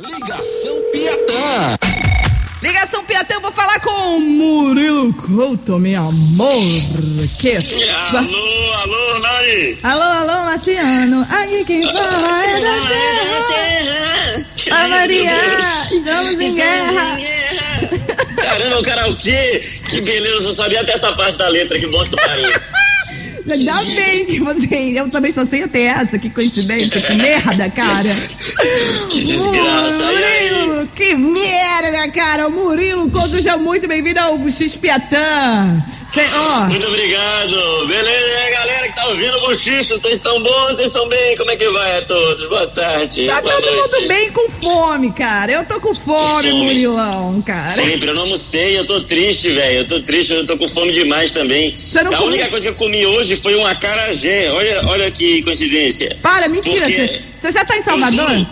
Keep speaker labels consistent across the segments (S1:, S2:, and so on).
S1: Ligação Piatã.
S2: Ligação Piatã, eu vou falar com Murilo Couto, meu amor. Que...
S3: Alô, alô, Nani.
S2: Alô, alô, Marciano. Aqui quem fala é da terra. A Maria, estamos em guerra.
S3: Caramba, o karaokê. Que beleza, eu sabia até essa parte da letra, que que tu parou.
S2: Ainda bem que você. Eu também só sei até essa, que coincidência, que merda, cara.
S3: Que desgraça. Aí?
S2: Murilo, que merda, cara. O Murilo Couto, seja muito bem-vindo ao X Piatã. Cê, ó,
S3: Muito obrigado. Beleza, galera que tá ouvindo o Bochicho, vocês estão bons? Vocês estão bem? Como é que vai a todos? Boa tarde.
S2: tá
S3: Boa
S2: todo
S3: noite.
S2: mundo bem com fome, cara. Eu tô com fome,
S3: fome.
S2: Murilão, cara.
S3: Sempre, eu não almocei, eu tô triste, velho. Eu tô triste, eu tô com fome demais também.
S2: Você não
S3: a
S2: comeu?
S3: única coisa que eu comi hoje foi um acarajé. Olha, olha que coincidência.
S2: Para, mentira. Você já tá em Salvador?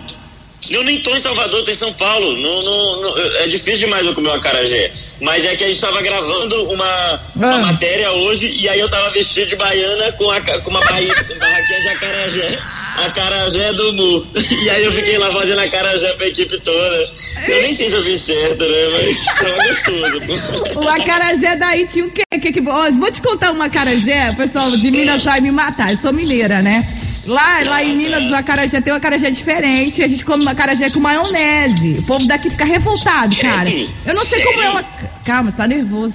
S3: Eu nem tô em Salvador, tô em São Paulo. Não, não, não- é difícil demais eu comer um acarajé. Mas é que a gente tava gravando uma, uma
S2: Ah.
S3: matéria hoje e aí eu tava vestido de baiana com, a, com uma baía, barraquinha de acarajé. Acarajé do Mu. E aí eu fiquei lá fazendo acarajé pra equipe toda. Eu nem sei se eu fiz certo, né? Mas tava gostoso. pô.
S2: O acarajé daí tinha o quê? Que, que, ó, vou te contar um acarajé, pessoal de Minas vai me matar. Eu sou mineira, né? Lá, lá em Minas, o acarajé tem um acarajé diferente. A gente come acarajé com maionese. O povo daqui fica revoltado, cara. Eu não sei como é uma. Calma, você tá nervoso.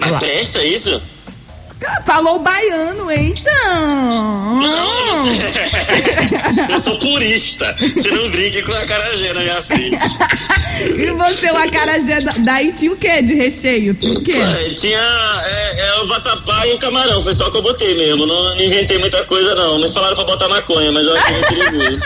S3: Mas presta isso?
S2: Cara, Falou baiano, então.
S3: Eu sou purista. Você não brinque com acarajé na minha frente.
S2: E você, o acarajé da- daí tinha o quê de recheio? Tinha o quê?
S3: É, Tinha é, o vatapá e o camarão, foi só que eu botei mesmo. Não, não inventei muita coisa, não. Me falaram pra botar maconha, mas eu achei meio perigoso.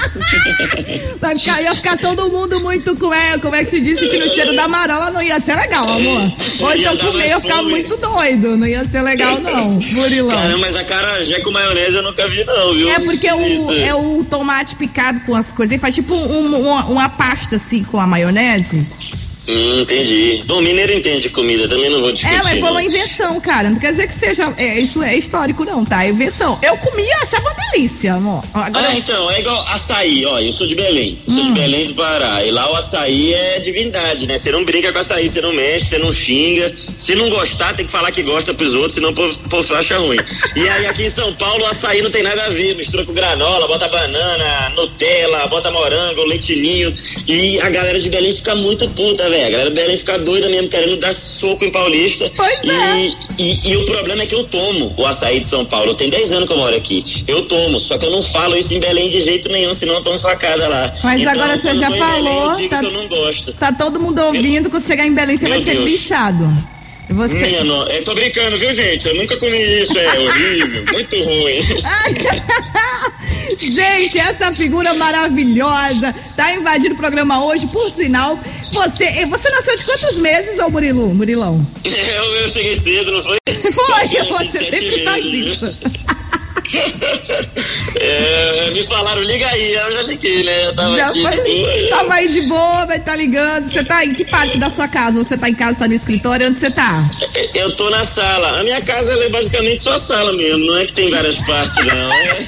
S2: Vai ficar, ia ficar todo mundo muito com é, como é que se diz, sentindo o cheiro da marola, não ia ser legal, amor. Ou então comer, ficar
S3: fome.
S2: muito doido, não ia ser legal, não, Murilão.
S3: Caramba, mas a carajé com maionese eu nunca vi, não, viu?
S2: É porque o, é o tomate picado com as coisas, ele faz tipo um- uma, uma pasta assim com a maionese.
S3: Hum, entendi. Bom, mineiro entende comida, também não vou discutir.
S2: É, mas foi uma invenção, cara. Não quer dizer que seja. é, isso é histórico, não, tá? É invenção. Eu comia, achava uma delícia, amor. Agora.
S3: Ah, então, é igual açaí, ó, eu sou de Belém, sou de Belém do Pará, e lá o açaí é divindade, né? Você não brinca com açaí, você não mexe, você não xinga, se não gostar tem que falar que gosta pros outros, senão o povo, povo acha ruim. E aí aqui em São Paulo o açaí não tem nada a ver, mistura com granola, bota banana, Nutella, bota morango, leitinho, e a galera de Belém fica muito puta, velho, a galera de Belém fica doida mesmo, querendo dar soco em Paulista.
S2: Pois
S3: e,
S2: é.
S3: e, e o problema é que eu tomo o açaí de São Paulo. Tem 10 anos que eu moro aqui. Eu tomo, só que eu não falo isso em Belém de jeito nenhum, senão eu tomo facada lá.
S2: Mas
S3: Então,
S2: agora você já
S3: eu Belém,
S2: falou,
S3: eu digo
S2: tá-
S3: que eu não gosto.
S2: Tá todo mundo ouvindo, quando chegar em Belém, você vai ser
S3: Deus.
S2: bichado. E você.
S3: Minha no... é, tô brincando, viu, gente? Eu nunca comi isso, é horrível, muito ruim.
S2: Gente, essa figura maravilhosa tá invadindo o programa hoje. Por sinal, você, você nasceu de quantos meses, ô Murilo, Murilão?
S3: Eu, eu cheguei cedo, não foi?
S2: Foi, você sempre faz isso.
S3: É, me falaram, liga aí, eu já liguei, né? Eu tava
S2: Já
S3: aqui.
S2: foi,
S3: de boa.
S2: tava aí de boa, vai tá ligando. Você tá em que parte da sua casa? Você tá em casa, tá no escritório? Onde você tá?
S3: Eu tô na sala. A minha casa é basicamente só sala mesmo, não é que tem várias partes, não. É,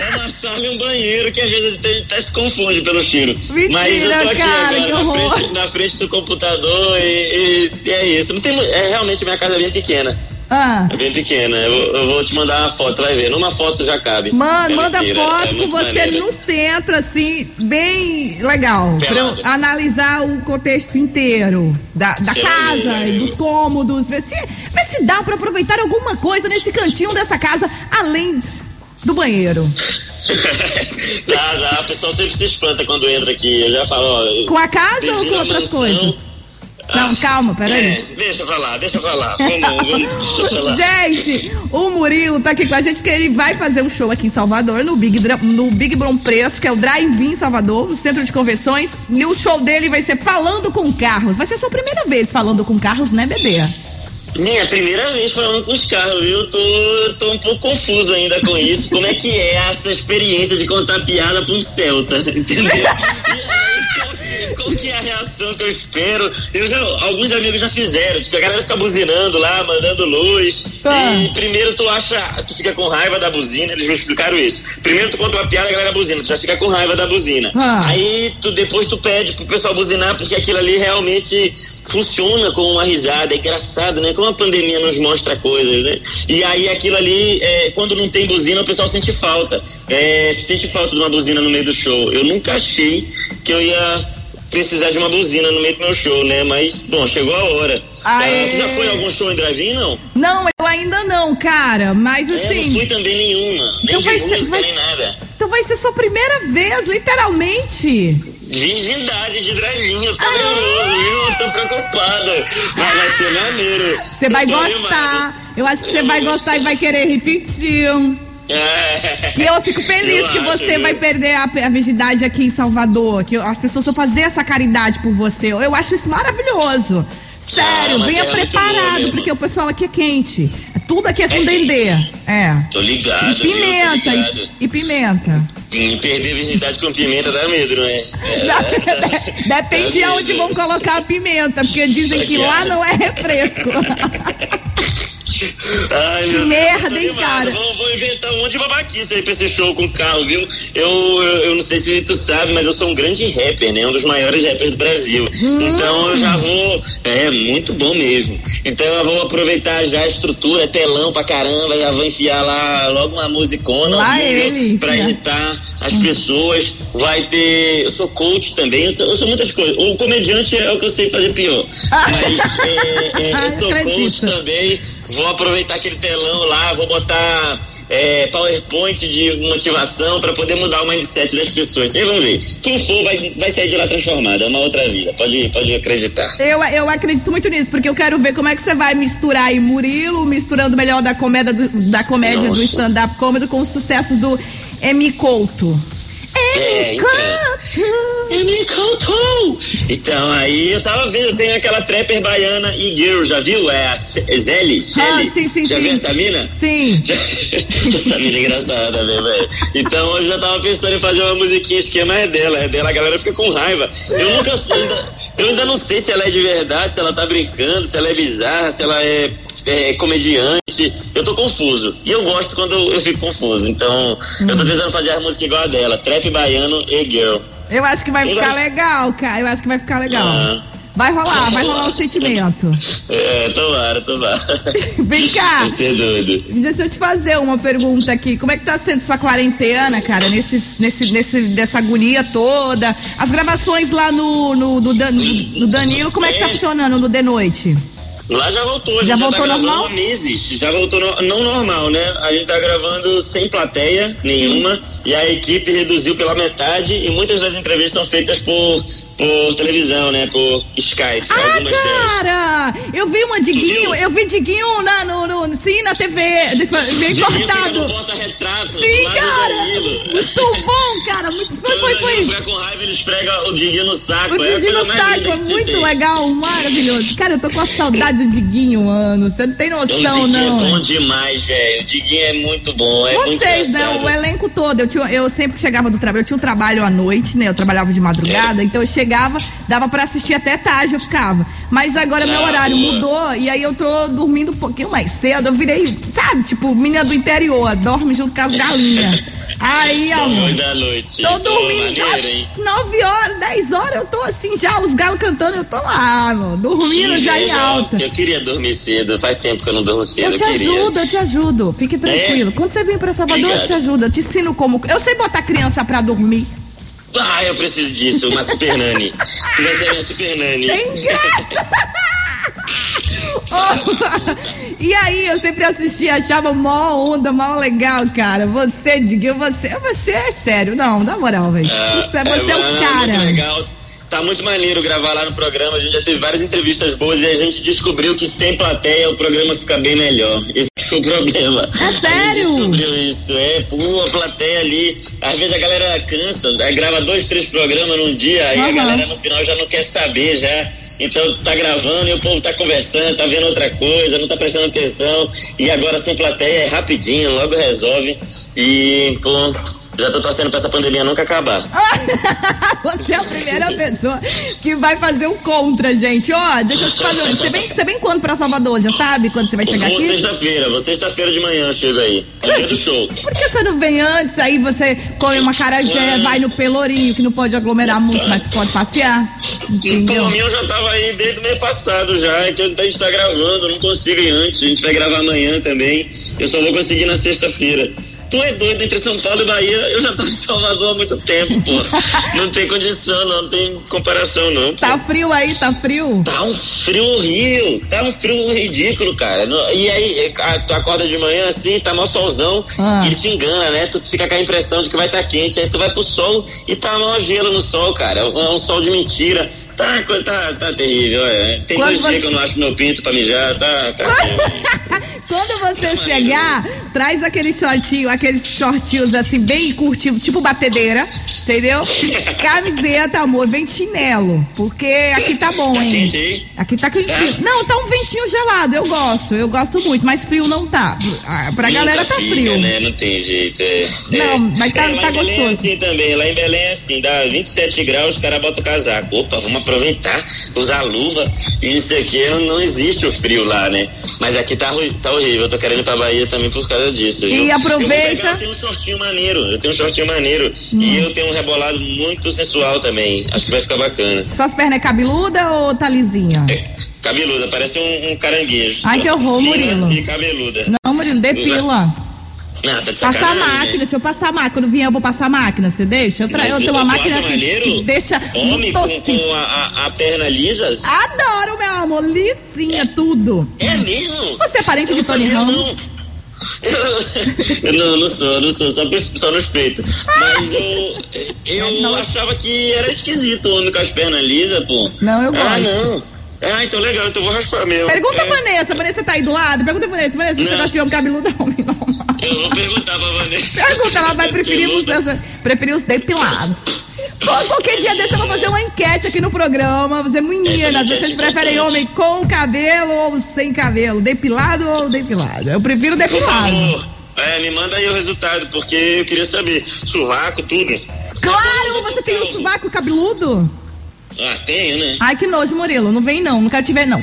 S3: é uma sala e um banheiro que às vezes até se confunde pelo cheiro.
S2: Mentira,
S3: Mas eu tô aqui
S2: cara,
S3: agora na frente, na frente do computador e, e- e é isso. Não tem, é realmente minha casa é bem pequena.
S2: Ah.
S3: É bem pequena. Eu, eu vou te mandar uma foto, vai ver. Numa foto já cabe.
S2: Mano,
S3: Ela
S2: manda
S3: inteira,
S2: foto
S3: é
S2: com você
S3: maneira.
S2: no centro, assim, bem legal. Pra eu
S3: Pelado.
S2: analisar o contexto inteiro da, da casa e dos cômodos. Ver se, ver se dá pra aproveitar alguma coisa nesse cantinho dessa casa, além do banheiro.
S3: dá, dá. O pessoal sempre se espanta quando entra aqui. Eu já falo, ó.
S2: Com a casa ou com outras
S3: mansão.
S2: coisas? Não, calma, peraí.
S3: É, deixa eu falar, deixa eu falar. Vamos, vamos, deixa eu falar.
S2: Gente, o Murilo tá aqui com a gente porque ele vai fazer um show aqui em Salvador, no Big, no Big Brom Preço, que é o Drive-In Salvador, no centro de convenções. E o show dele vai ser Falando com Carros. Vai ser a sua primeira vez falando com carros, né, bebê?
S3: Minha primeira vez falando com os carros, viu? Eu tô, tô um pouco confuso ainda com isso. Como é que é essa experiência de contar piada pra um Celta, entendeu? E aí, qual que eu espero. Eu já, alguns amigos já fizeram, tipo, a galera fica buzinando lá, mandando luz.
S2: Ah.
S3: E primeiro tu acha, tu fica com raiva da buzina, eles me explicaram isso. Primeiro tu conta uma piada, a galera buzina, tu já fica com raiva da buzina.
S2: Ah.
S3: Aí tu depois tu pede pro pessoal buzinar, porque aquilo ali realmente funciona como uma risada, é engraçado, né? Como a pandemia nos mostra coisas, né? E aí aquilo ali, é, quando não tem buzina, o pessoal sente falta. É, sente falta de uma buzina no meio do show. Eu nunca achei que eu ia precisar de uma buzina no meio do meu show, né? Mas, bom, chegou a hora.
S2: Aê.
S3: Ah, tu já foi a algum show em drive não?
S2: Não, eu ainda não, cara. Mas
S3: É, não
S2: assim.
S3: fui também nenhuma. Nem
S2: Então
S3: de
S2: vai ser-
S3: música,
S2: vai-
S3: nem nada.
S2: Então vai ser sua primeira vez, literalmente.
S3: Virgindade de drive eu tô nervoso, viu? Eu tô preocupado. Mas vai ser maneiro.
S2: Você vai gostar.
S3: animado.
S2: Eu acho que você vai gostar e vai querer repetir.
S3: É.
S2: E eu fico feliz
S3: Eu
S2: que você vai perder a, a virgindade aqui em Salvador. Que as pessoas vão fazer essa caridade por você. Eu acho isso maravilhoso. Sério,
S3: Ah,
S2: venha
S3: é
S2: preparado, porque o pessoal aqui é quente. Tudo aqui é com
S3: É
S2: dendê. É.
S3: Tô
S2: E
S3: ligado, viu? Tô
S2: pimenta.
S3: ligado.
S2: E, e pimenta.
S3: E perder virgindade com pimenta dá medo, não é? é
S2: Depende de
S3: dá
S2: onde
S3: medo.
S2: vão colocar a pimenta, porque dizem que lá não é refresco.
S3: Ai, meu
S2: merda, hein, cara?
S3: Vou, vou inventar um monte de babaquice aí pra esse show com carro, viu? Eu, eu, eu não sei se tu sabe, mas eu sou um grande rapper, né? Um dos maiores rappers do Brasil. Então eu já vou. É, muito bom mesmo. Então eu vou aproveitar já a estrutura, telão pra caramba, já vou enfiar lá logo uma musicona
S2: Lá ele,
S3: pra irritar as pessoas. Vai ter. Eu sou coach também, eu sou, eu sou muitas coisas. O comediante é o que eu sei fazer pior. Mas é, é,
S2: Ah,
S3: eu sou
S2: acredito.
S3: coach também. Vou aproveitar aquele telão lá, vou botar é, PowerPoint de motivação para poder mudar o mindset das pessoas. Vocês vão ver. Quem for vai, vai sair de lá transformado. É uma outra vida. Pode, pode acreditar.
S2: Eu, eu acredito muito nisso, porque eu quero ver como é que você vai misturar aí Murilo, misturando melhor da comédia do, da comédia do
S3: Nossa.
S2: stand-up comedy com o sucesso do Emi Couto.
S3: É, então. Contou! Então, aí eu tava vendo, tem aquela trapper baiana e girl, já viu? É a C- Zeli?
S2: Ah, sim, sim,
S3: já
S2: sim.
S3: viu essa mina?
S2: Sim.
S3: Essa mina é engraçada, né, velho? Então eu já tava pensando em fazer uma musiquinha, esquema é dela, é dela, a galera fica com raiva. Eu nunca ainda, eu ainda não sei se ela é de verdade, se ela tá brincando, se ela é bizarra, se ela é, é comediante. Eu tô confuso. E eu gosto quando eu, fico confuso. Então, eu tô tentando fazer a música igual a dela, trap baiano e girl.
S2: Eu acho que vai
S3: Eu
S2: ficar
S3: acho-
S2: legal, cara. Eu acho que vai ficar legal.
S3: Ah.
S2: Vai rolar, vai rolar o sentimento.
S3: É, tomara, tomara.
S2: Vem cá.
S3: Vai ser doido.
S2: Deixa eu te fazer uma pergunta aqui. Como é que tá sendo sua quarentena, cara? Nesse, nesse, nesse, dessa agonia toda. As gravações lá no, no, no, Dan- no Danilo, como é que tá
S3: É.
S2: funcionando no de noite?
S3: Lá já voltou, a
S2: Já
S3: gente já,
S2: voltou
S3: tá gravando
S2: normal?
S3: há meses. Já voltou no- não normal, né? A gente tá gravando sem plateia nenhuma e a equipe reduziu pela metade e muitas das entrevistas são feitas por, por televisão, né? Por Skype,
S2: Ah,
S3: algumas delas.
S2: cara! Eu vi uma Diguinho, eu vi Diguinho na, no, no, sim, na TV, meio
S3: Diguinho
S2: cortado.
S3: porta-retrato,
S2: Sim, cara! Muito bom, cara! Muito, foi, foi,
S3: o
S2: foi.
S3: fica com raiva, ele esfrega o Diguinho no saco.
S2: O
S3: é
S2: Diguinho no saco é muito
S3: tem.
S2: legal, maravilhoso. Cara, eu tô com a saudade do Diguinho, mano. Você não tem
S3: O
S2: noção,
S3: Diguinho
S2: não.
S3: é bom demais, velho. O Diguinho é muito bom, é muito
S2: Vocês, né?
S3: engraçado.
S2: O elenco todo. Eu, tinha, eu sempre que chegava do trabalho, eu tinha um trabalho à noite, né? Eu trabalhava de madrugada, então eu chegava, dava pra assistir até tarde, eu ficava. Mas agora meu horário mudou e aí eu tô dormindo um pouquinho mais cedo. Eu virei, sabe, tipo, menina do interior, dorme junto com as galinhas. Aí, amor.
S3: Da noite.
S2: Tô dormindo
S3: hein?
S2: 9 horas, 10 horas, eu tô assim já, os galos cantando, eu tô lá, mano, dormindo
S3: Que
S2: já em alta.
S3: Eu queria dormir cedo, faz tempo que eu não durmo cedo.
S2: Eu te
S3: queria.
S2: ajudo, eu te ajudo. Fique tranquilo. Quando você vir pra Salvador, eu
S3: Obrigado.
S2: te ajudo. Eu te ensino como. Eu sei botar criança pra dormir.
S3: Ah, eu preciso disso, uma super nani. Tu vai ser minha super nani.
S2: Tem graça! E aí, eu sempre assistia, achava mó onda, mó legal, cara. Você, Diguinho, você, você é sério. Não, na moral, velho.
S3: Ah,
S2: Você, você é um
S3: mano,
S2: cara.
S3: Muito legal. Tá muito maneiro gravar lá no programa. A gente já teve várias entrevistas boas e a gente descobriu que sem plateia o programa fica bem melhor. Esse foi o problema.
S2: É
S3: A gente
S2: sério?
S3: descobriu isso. É, pô, a plateia ali. Às vezes a galera cansa, aí grava dois, três programas num dia, aí a
S2: Aham.
S3: galera no final já não quer saber já. Então tá gravando e o povo tá conversando, tá vendo outra coisa, não tá prestando atenção. E agora sem plateia é rapidinho, logo resolve. E, pô, Já tô torcendo pra essa pandemia nunca acabar.
S2: você é a primeira pessoa que vai fazer o contra, gente. Ó, deixa eu te fazer. Você vem, você vem quando pra Salvador? Já sabe quando você vai chegar
S3: vou
S2: aqui?
S3: sexta-feira, vou sexta-feira de manhã eu chego aí. No dia do show.
S2: Por que você não vem antes? Aí você come uma carajé, vai no Pelourinho, que não pode aglomerar muito, mas pode passear. Entendeu?
S3: Por mim eu já tava aí desde o mês passado já, é que a gente tá gravando, não consigo ir antes, a gente vai gravar amanhã também. Eu só vou conseguir na sexta-feira. Tu é doido entre São Paulo e Bahia, eu já tô em Salvador há muito tempo, pô. Não tem condição, não, não tem comparação, não. pô.
S2: Tá frio aí, tá frio?
S3: Tá um frio horrível, tá um frio ridículo, cara. E aí, a- tu acorda de manhã assim, tá mó solzão,
S2: Ah.
S3: e ele te engana, né? Tu fica com a impressão de que vai estar quente, aí tu vai pro sol e tá mó gelo no sol, cara. É um sol de mentira. Tá, tá, tá terrível, é. Tem
S2: Quando
S3: dois
S2: você-
S3: dias que eu não acho meu pinto pra mijar, tá, tá.
S2: Quando você chegar, traz aquele shortinho, aqueles shortinhos assim, bem curtido, tipo batedeira, entendeu? Camiseta, amor, vem chinelo. Porque aqui tá bom, hein? Aqui tá quentinho.
S3: Tá.
S2: Não, tá um ventinho gelado, eu gosto, eu gosto muito, mas frio não tá. Ah, Pra galera tá frio.
S3: né? Não tem jeito, é.
S2: Não,
S3: é.
S2: mas tá-
S3: É,
S2: tá
S3: Belém é
S2: gostoso.
S3: assim também, lá em Belém é assim, dá 27 graus, os caras botam o casaco. Opa, vamos aproveitar, usar luva isso aqui, não, existe o frio lá, né? Mas aqui tá, tá horrível, eu tô querendo ir pra Bahia também por causa disso. viu?
S2: E aproveita-
S3: Eu, eu tenho um shortinho maneiro, eu tenho um shortinho maneiro e eu tenho um rebolado muito sensual também, acho que vai ficar bacana.
S2: Suas pernas é cabeluda ou tá lisinha?
S3: É, cabeluda, parece um, um caranguejo.
S2: Ai, que horror, Murilo.
S3: E cabeluda.
S2: Não, Murilo, depila.
S3: Não, tá de
S2: Passar a
S3: né?
S2: máquina, se eu passar a máquina, quando vier eu vou passar a máquina, você deixa? Eu, tra... eu tenho uma máquina que,
S3: maneiro?
S2: que deixa
S3: Homem com, com a, a- perna lisas?
S2: Adoro, meu amor, lisinha, tudo.
S3: É mesmo?
S2: Você é parente
S3: Eu
S2: de Tony Ramos?
S3: não. Eu não, não sou, não sou, só, só no respeito. Mas eu, eu
S2: Não.
S3: achava que era esquisito o homem com as pernas lisas, pô.
S2: Não, eu
S3: Ah,
S2: gosto.
S3: não. Ah, então legal, então vou raspar mesmo.
S2: Pergunta a
S3: É,
S2: Vanessa, Vanessa tá aí do lado? Pergunta a Vanessa, Vanessa, você gosta de homem cabeludo homem normal?
S3: Eu vou perguntar pra Vanessa.
S2: Pergunta, ela vai preferir os, preferir os depilados. Qual- Qualquer dia desse eu vou fazer uma enquete aqui no programa.
S3: Essa
S2: meninas,
S3: enquete
S2: vocês
S3: é
S2: preferem
S3: importante.
S2: homem com cabelo ou sem cabelo? Depilado ou depilado? Eu prefiro
S3: Por
S2: depilado.
S3: favor, é, me manda aí o resultado, porque eu queria saber. Sovaco, tudo.
S2: Claro, você tem um sovaco cabeludo?
S3: Ah, tenho, né?
S2: Ai, que nojo, Murilo. Não vem não, não quero te ver não.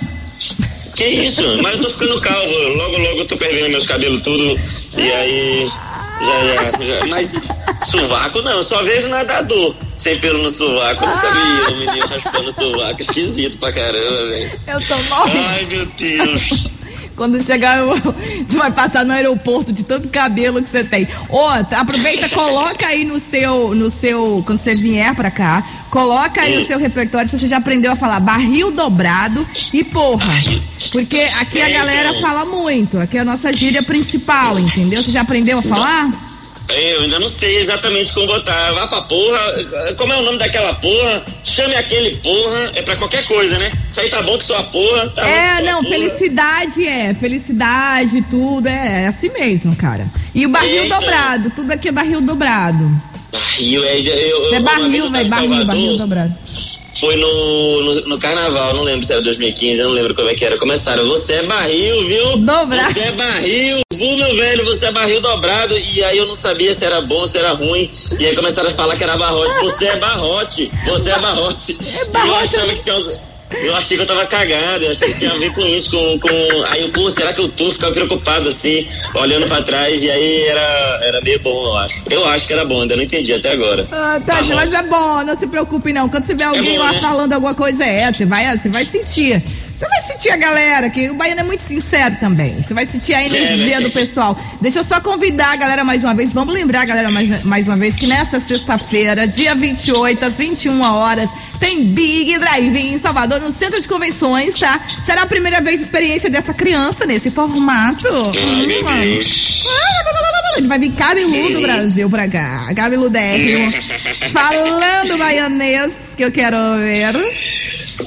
S3: Que isso? Mas eu tô ficando calvo. Logo, logo eu tô perdendo meus cabelos tudo. E aí. Já, já, já. Mas sovaco não, só vejo nadador sem pelo no sovaco. Nunca vi o menino raspando o sovaco. Esquisito pra caramba, velho.
S2: Eu tô morrendo.
S3: Ai, meu Deus.
S2: Quando chegar, você vai passar no aeroporto de tanto cabelo que você tem. Outra, aproveita, coloca aí no seu, no seu, quando você vier pra cá, coloca aí o seu repertório, se você já aprendeu a falar barril dobrado e porra. Porque aqui a galera fala muito, aqui é a nossa gíria principal, entendeu? Você já aprendeu a falar?
S3: Eu ainda não sei exatamente como botar. Vá pra porra. Como é o nome daquela porra? Chame aquele porra. É pra qualquer coisa, né? Isso aí tá bom que só a porra. Tá
S2: É, não, felicidade é, felicidade, tudo, é, é assim mesmo, cara. E o barril
S3: Eita.
S2: dobrado, tudo aqui é barril dobrado.
S3: Barril, é. Eu, eu,
S2: É
S3: uma vez
S2: barril,
S3: eu
S2: velho, barril, barril dobrado.
S3: Foi no, no, no carnaval, não lembro se era 2015, eu não lembro como é que era. Começaram, você é barril, viu?
S2: Dobrado.
S3: Você é barril, viu, meu velho? Você é barril dobrado. E aí eu não sabia se era bom, se era ruim. E aí começaram a falar que era barrote. Você é barrote, você é barrote. E eu
S2: barrote.
S3: achava que tinha. Eu achei que eu tava cagado, eu achei que tinha a ver com isso, com. com... Aí eu, pô, será que eu tô? Ficava preocupado assim, olhando pra trás, e aí era, era meio bom, eu acho. Eu acho que era bom, ainda não entendi até agora.
S2: Ah, tá,
S3: Barrote.
S2: mas é bom, não se preocupe não. Quando você vê alguém
S3: bom,
S2: lá
S3: né?
S2: falando alguma coisa, é, você vai, você vai sentir. Você vai sentir a galera, que o baiano é muito sincero também. Você vai sentir a energia
S3: É, né?
S2: do pessoal. Deixa eu só convidar a galera mais uma vez. Vamos lembrar a galera mais, mais uma vez que nessa sexta-feira, dia 28, às 21 horas, tem Big Drive-In em Salvador, no Centro de Convenções, tá? Será a primeira vez experiência dessa criança nesse formato.
S3: Ai, meu
S2: Hum,
S3: Deus.
S2: ele vai vir cabeludo Brasil pra cá. Cabeludérrimo. Falando baianês, que eu quero ver.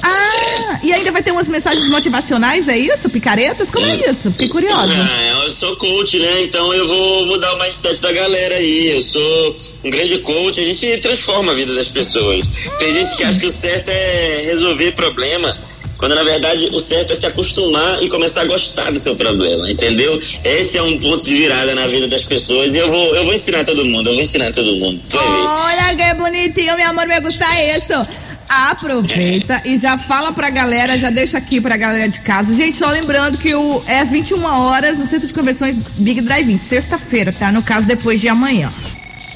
S2: Ah, e ainda vai ter umas mensagens motivacionais, é isso? Picaretas? Como é isso? Fiquei curiosa.
S3: Ah, eu sou coach, né? Então eu vou mudar o mindset da galera aí. Eu sou um grande coach, a gente transforma a vida das pessoas. Tem gente que acha que o certo é resolver problema Quando na verdade o certo é se acostumar e começar a gostar do seu problema, entendeu? Esse é um ponto de virada na vida das pessoas e eu vou, eu vou ensinar todo mundo, eu vou ensinar todo mundo. Vai ver.
S2: Olha que bonitinho, meu amor, me gusta isso. Aproveita e já fala pra galera, já deixa aqui pra galera de casa. Gente, só lembrando que o, é às 21 horas no Centro de Convenções Big Drive-In, sexta-feira, tá? No caso, depois de amanhã.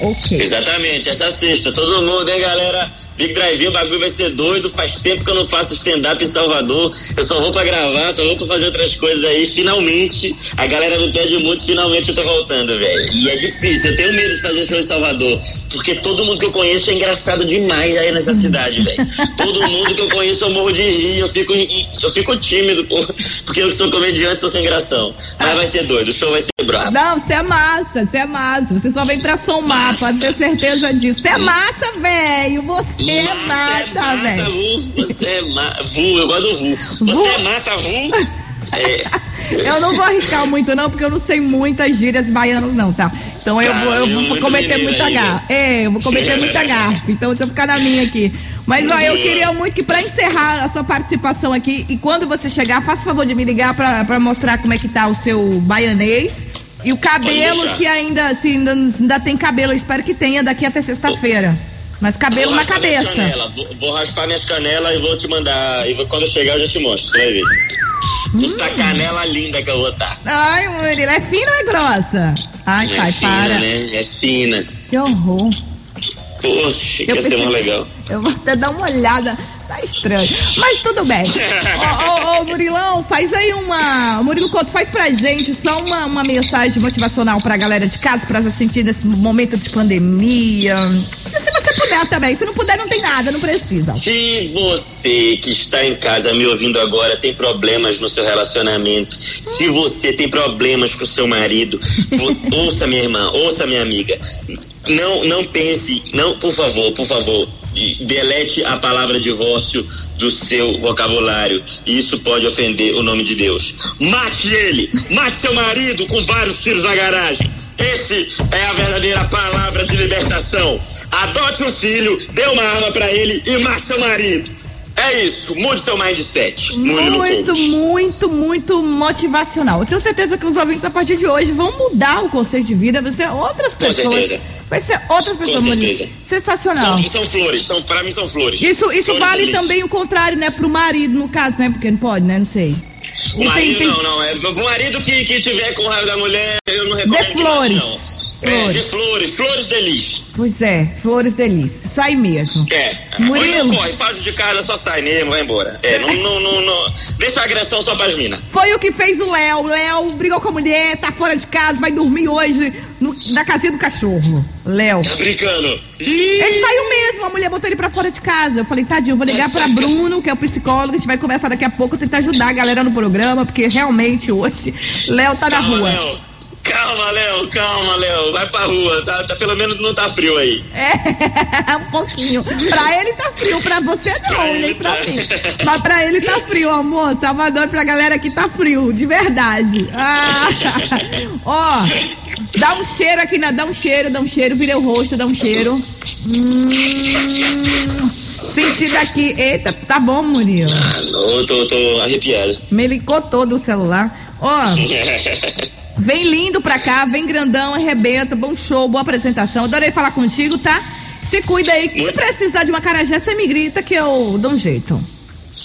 S2: Ok.
S3: Exatamente, essa sexta, todo mundo, hein, galera? Big Drive, o bagulho vai ser doido. Faz tempo que eu não faço stand-up em Salvador. Eu só vou pra gravar, só vou pra fazer outras coisas aí. Finalmente, a galera me pede muito, finalmente eu tô voltando, velho. E é difícil, eu tenho medo de fazer show em Salvador. Porque todo mundo que eu conheço é engraçado demais aí nessa cidade, velho. Todo mundo que eu conheço eu morro de rir, eu fico, eu fico tímido, pô. Porque eu que sou comediante, sou sem gração. Mas vai ser doido, o show vai ser brabo.
S2: Não, você é massa, você é massa. Você só vem pra somar, pode ter certeza disso. Você é massa, velho. Você é massa, velho.
S3: Você é massa, Vu, eu gosto do Vu. Você
S2: Vu.
S3: é massa, Vu? É.
S2: Eu não vou arriscar muito, não, porque eu não sei muitas gírias baianas, não, tá? Então eu vou, eu vou cometer muita gafa. É, eu vou cometer muita gafa. Então deixa eu ficar na minha aqui. Mas ó, eu queria muito que pra encerrar a sua participação aqui, e quando você chegar, faça o favor de me ligar pra, pra mostrar como é que tá o seu baianês. E o cabelo, se ainda, se ainda, ainda tem cabelo, eu espero que tenha daqui até sexta-feira. Mas cabelo na cabeça.
S3: Vou, vou raspar minhas canelas e vou te mandar. E vou- quando eu chegar eu já te mostro, você vai ver. Puta canela linda que eu vou estar.
S2: Ai, Murilo, é fina ou é grossa? Ai,
S3: É
S2: pai,
S3: fina,
S2: para.
S3: né? É fina.
S2: Que horror.
S3: Poxa, que
S2: Eu
S3: ia ser mais legal.
S2: Eu vou até dar uma olhada. Tá estranho. Mas tudo bem. Ô, ô, ô, Murilão, faz aí uma. Murilo Couto, faz pra gente só uma, uma mensagem motivacional pra galera de casa, pra se sentir nesse momento de pandemia. E se puder também. Se não puder, não tem nada, não precisa.
S3: Se você que está em casa me ouvindo agora tem problemas no seu relacionamento, se você tem problemas com o seu marido, ouça minha irmã, ouça minha amiga. Não, não pense, não, por favor, por favor, delete a palavra divórcio do seu vocabulário. Isso pode ofender o nome de Deus. Mate ele, mate seu marido com vários tiros na garagem. Esse é a verdadeira palavra de libertação. Adote um filho, dê uma arma pra ele e mate seu marido. É isso, mude seu mindset.
S2: Muito, muito, muito motivacional. Eu tenho certeza que os ouvintes a partir de hoje vão mudar o conceito de vida, vai ser outras
S3: Com
S2: pessoas.
S3: certeza.
S2: Vai ser outras pessoas, Murilo.
S3: certeza.
S2: Sensacional.
S3: São, são flores, são, pra mim são flores.
S2: Isso, isso
S3: Flores
S2: vale também o contrário, né? Pro marido, no caso, né? Porque não pode, né? Não sei.
S3: Marido não, não. É o marido que, que tiver com raiva da mulher, eu não recomendo que mate,
S2: flores.
S3: É, de flores, flores delícia.
S2: Pois é, flores delícia. Isso aí mesmo.
S3: É.
S2: Murilo.
S3: Corre, faz de casa, só sai mesmo, vai embora. É, não, não, não, não. Deixa a agressão só pras minas.
S2: Foi o que fez o Léo. O Léo brigou com a mulher, tá fora de casa, vai dormir hoje no- na casinha do cachorro. Léo.
S3: Tá brincando?
S2: Ele saiu mesmo, a mulher botou ele pra fora de casa. Eu falei, tadinho, eu vou ligar pra Bruno, que é o psicólogo, a gente vai conversar daqui a pouco, tentar ajudar a galera no programa, porque realmente hoje Léo tá na
S3: Calma,
S2: rua.
S3: Léo. Calma, Léo, calma, Léo. Vai pra rua, tá, tá- pelo menos não tá frio aí.
S2: É, um pouquinho. Pra ele tá frio, pra você não,
S3: Pra
S2: nem pra
S3: tá.
S2: mim. Mas pra ele tá frio, amor. Salvador pra galera aqui tá frio, de verdade. Ah, ó, dá um cheiro aqui, né? Dá um cheiro, dá um cheiro, vira o rosto, dá um cheiro. Hum, senti daqui. Eita, tá bom, Murilo.
S3: Ah, não, tô, tô arrepiado.
S2: Melicou todo o celular. Ó, vem lindo pra cá, vem grandão, arrebenta, bom show, boa apresentação. Adorei falar contigo, tá? Se cuida aí. Se
S3: Muito.
S2: precisar de uma carajé, você me grita que eu dou um jeito.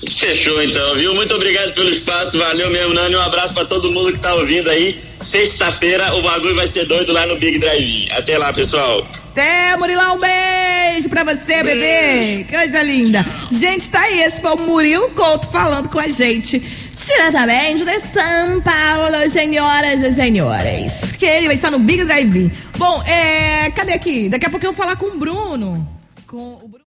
S3: Fechou então, viu? Muito obrigado pelo espaço, valeu mesmo, Nani. Um abraço pra todo mundo que tá ouvindo aí. Sexta-feira o bagulho vai ser doido lá no Big Drive. Até lá, pessoal.
S2: Até, Murilão, um beijo pra você, bebê. Coisa linda. Gente, tá aí, esse foi o Murilo Couto falando com a gente. Diretamente de São Paulo, senhoras e senhores. Porque ele vai estar no Big Drive. Bom, é. Cadê aqui? Daqui a pouco eu vou falar com o Bruno. Com o Bruno.